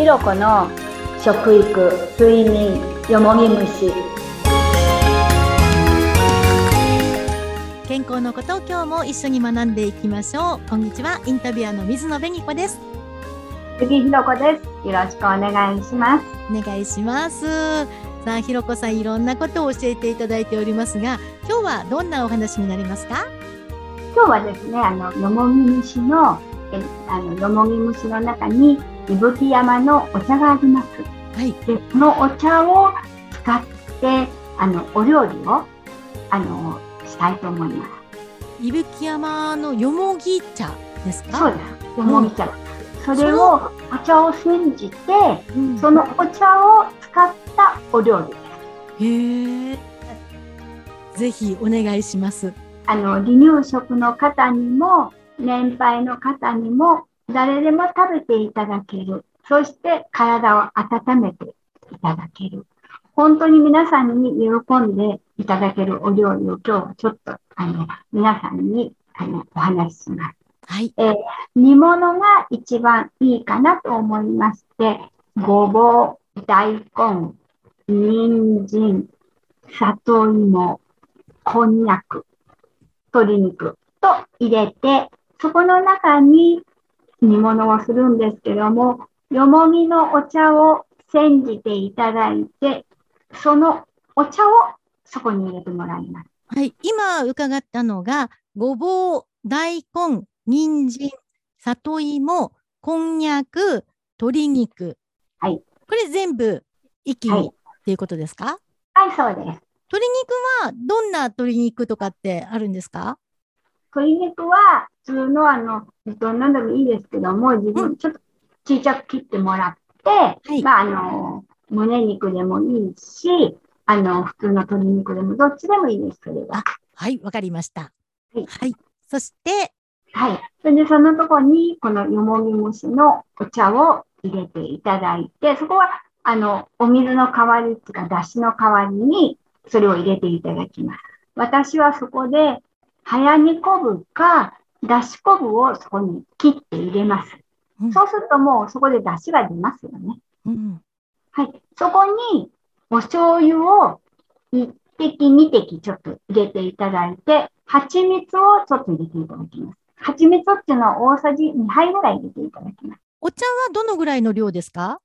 ひろこの食育睡眠よもぎ虫。健康のことを今日も一緒に学んでいきましょう。こんにちはインタビュアーの水野紅子です。杉ひろこです。よろしくお願いします。お願いします。さあひろこさんいろんなことを教えていただいておりますが今日はどんなお話になりますか？今日はですねあのよもぎ虫のえあのよもぎ虫の中に伊吹山のお茶があります。はい。でそのお茶を使ってあのお料理をあのしたいと思います。伊吹山のよもぎ茶ですか？そうですよもぎ茶、それをお茶を煎じてうん。そのお茶を使ったお料理です。へえ。ぜひお願いします。あの離乳食の方にも年配の方にも誰でも食べていただける。そして体を温めていただける。本当に皆さんに喜んでいただけるお料理を今日はちょっとあの皆さんにあのお話しします。はい。えー煮物が一番いいかなと思いましてごぼう大根人参里芋こんにゃく鶏肉と入れて、そこの中に煮物をするんですけども、よもぎのお茶を煎じていただいて、そのお茶をそこに入れてもらいます。はい。今伺ったのがごぼう大根人参里芋こんにゃく鶏肉。はい。これ全部一気はい。にっていうことですか、はい、そうです。鶏肉はどんな鶏肉とかってあるんですか？鶏肉は普通のあの、どんなんでもいいですけども、自う分ちょっと小さく切ってもらって、いまああの、胸肉でもいいし、あの、普通の鶏肉でもどっちでもいいです、それは。はいわかりましたはいはいそしてはい。それで、そのとこに、このよもぎ虫のお茶を入れていただいて、そこは、あの、お水の代わりっていうか、だしの代わりに、それを入れていただきます。私はそこで、早煮昆布か、だし昆布をそこに切って入れます。うんそうするともうそこでだしが出ますよね。うんはい。そこに、お醤油を1滴、2滴ちょっと入れていただいて、蜂蜜をちょっと入れていただきます。蜂蜜っていうのは大さじ2杯ぐらい入れていただきます。お茶はどのぐらいの量ですか？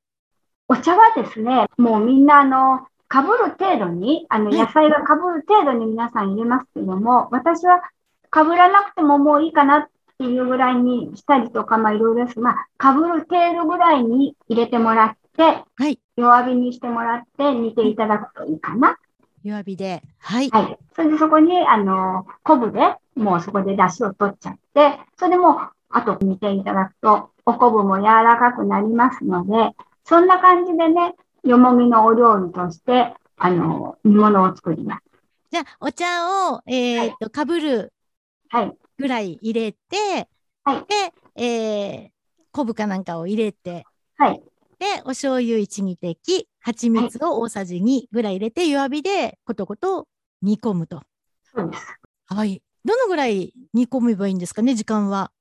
お茶はですね、もうみんなあの、かぶる程度に、あの、はい野菜がかぶる程度に皆さん入れますけども、私はかぶらなくてももういいかなっていうぐらいにしたりとか、まあいろいろです。まあ、かぶる程度ぐらいに入れてもらって、はい弱火にしてもらって煮ていただくといいかな。弱火ではいはい。それでそこに、あの、昆布で、もうそこで出汁を取っちゃって、それでもう、あと煮ていただくと、お昆布も柔らかくなりますので、そんな感じでね、よもぎのお料理として、あの、煮物を作ります。じゃあお茶をえーっとかぶるはい。ぐらい入れて、はいで、えー、昆布かなんかを入れて、はい。で、お醤油1、2滴、蜂蜜を大さじ2ぐらい入れて、弱火でコトコト煮込むと。そうです。はい。どのぐらい煮込めばいいんですかね、時間は。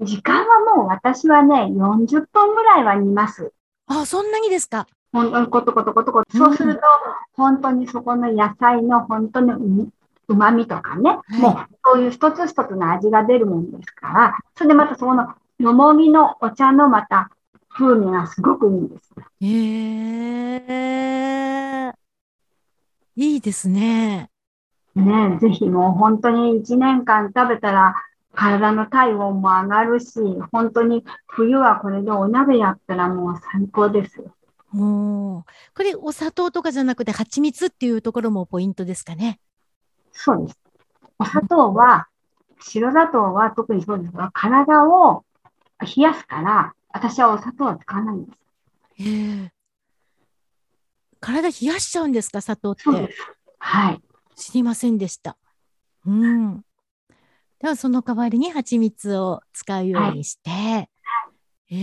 時間はもう私はね、40分ぐらいは煮ます。あ、そんなにですか？本当にコトコトコトコト。そうすると、本当にそこの野菜の本当にうまみとかね、はいもうそういう一つ一つの味が出るもんですから、それでまたそこのよもぎのお茶のまた風味がすごくいいんです。へえ。いいですね。ね、ぜひもう本当に1年間食べたら体の体温も上がるし、本当に冬はこれでお鍋やったらもう最高ですよ。もう、これお砂糖とかじゃなくて蜂蜜っていうところもポイントですかね。そうです。お砂糖は、白砂糖は特にそうですが、体を冷やすから、私はお砂糖は使わないんです。へえ。体冷やしちゃうんですか、砂糖ってそうで。す。はい。知りませんでした。うん。ではその代わりに蜂蜜を使うようにして、え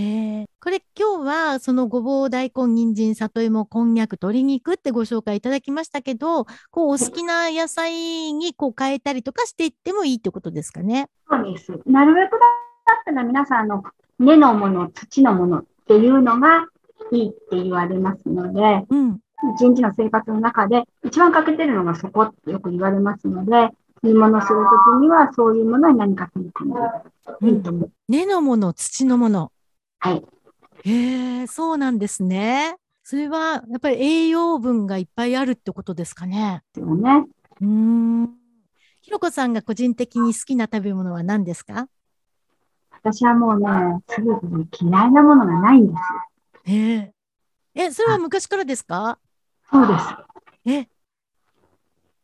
ーこれ今日はそのごぼう、大根、人参、里芋、こんにゃく、鶏肉ってご紹介いただきましたけど、こうお好きな野菜にこう変えたりとかしていってもいいってことですかね？そうです。なるべくだったら皆さんあの根のもの、土のもの、っていうのがいいって言われますので、うん。一日の生活の中で一番欠けてるのがそこってよく言われますので、煮物するときにはそういうものに何か取り組むといいと思う。根のもの、土のもの。はい。へえ、そうなんですね。それは、やっぱり栄養分がいっぱいあるってことですかね。ですよね。うーん。ひろこさんが個人的に好きな食べ物は何ですか？私はもうね、すぐに嫌いなものがないんですよ。へえ。え、それは昔からですか？そうです。え、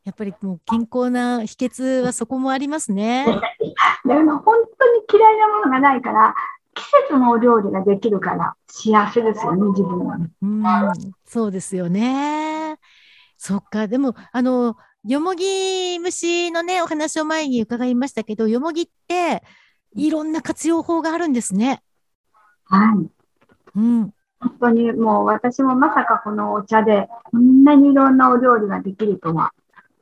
やっぱりもう健康な秘訣はそこもありますね。でも本当に嫌いなものがないから、季節のお料理ができるから幸せですよね、自分はね。うん、そうですよね。そっか。でも、あの、よもぎ虫のね、お話を前に伺いましたけど、よもぎって、いろんな活用法があるんですね。はい。うん。本当にもう私もまさかこのお茶でこんなにいろんなお料理ができるとは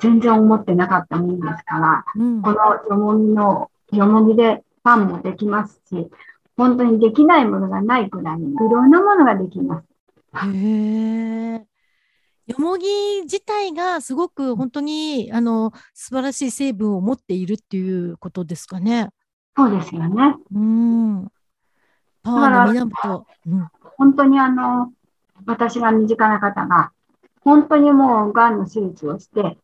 全然思ってなかったもんですから、うん。このよもぎの、よもぎでパンもできますし、本当にできないものがないくらいいろんなものができます。へえ。よもぎ自体がすごく本当に、あの、素晴らしい成分を持っているっていうことですかね。そうですよね。うん。パワーの源。うん。本当にあの、私が身近な方が、本当にもう癌の手術をして、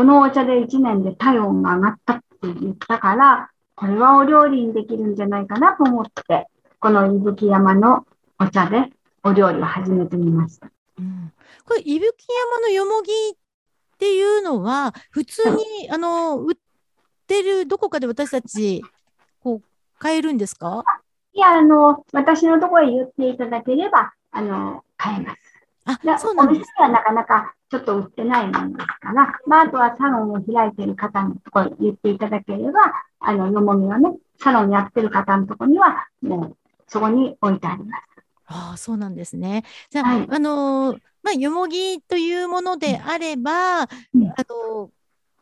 このお茶で1年で体温が上がったって言ったから、これはお料理にできるんじゃないかなと思って、この伊吹山のお茶でお料理を始めてみました。うんこれ、伊吹山のよもぎっていうのは、普通に、あの、売ってる、どこかで私たち、こう、買えるんですか？いや、あの、私のところへ言っていただければ、あの、買えます。であ、そうなんお店です。ではなかなかちょっと売ってないものですから、まあ、あとはサロンを開いている方のところに言っていただければ、あの、よもぎをね、サロンやってる方のところには、もう、そこに置いてあります。ああ、そうなんですね。じゃあ、はいあのーまあ、よもぎというものであれば、うんあの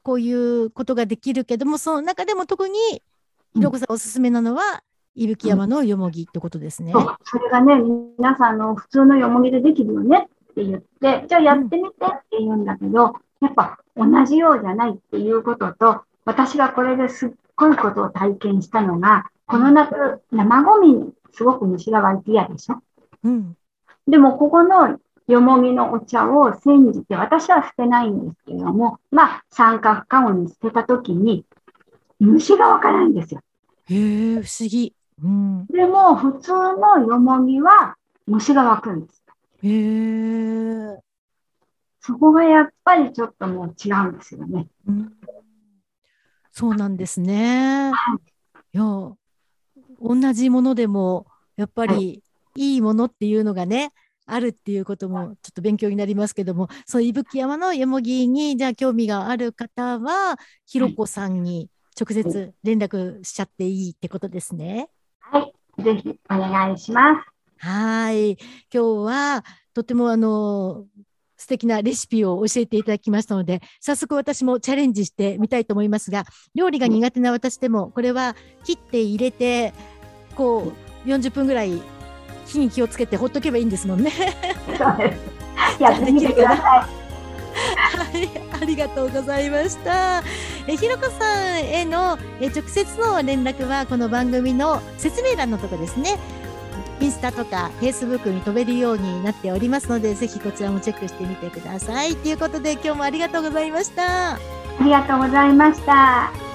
こういうことができるけども、その中でも特に、ひろこさんおすすめなのは、伊吹山のよもぎってことですね。そう、それがね、皆さんあの普通のよもぎでできるよねって言って、じゃあやってみてって言うんだけど、やっぱ同じようじゃないっていうことと、私がこれですっごいことを体験したのが、この夏、生ゴミにすごく虫が湧いて嫌でしょ？うん。でも、ここのよもぎのお茶を煎じて、私は捨てないんですけれども、まあ、三角カゴに捨てたときに、虫が湧かないんですよ。へえ、不思議。うん。でも、普通のよもぎは虫が湧くんです。へえ。そこがやっぱりちょっともう違うんですよね。うんそうなんですね。いや、同じものでも、やっぱりいいものっていうのがね、あるっていうこともちょっと勉強になりますけども、そう、伊吹山のよもぎに、じゃあ興味がある方は、ひろこさんに直接連絡しちゃっていいってことですね。はい。ぜひお願いします。はい。今日はとてもあの素敵なレシピを教えていただきましたので、早速私もチャレンジしてみたいと思いますが、料理が苦手な私でも、これは切って入れて、こう40分ぐらい火に気をつけてほっとけばいいんですもんね。やってみてください。はい、ありがとうございました。えひろこさんへのえ直接の連絡はこの番組の説明欄のとこですね。インスタとかフェイスブックに飛べるようになっておりますので、ぜひこちらもチェックしてみてください。ということで今日もありがとうございました。ありがとうございました。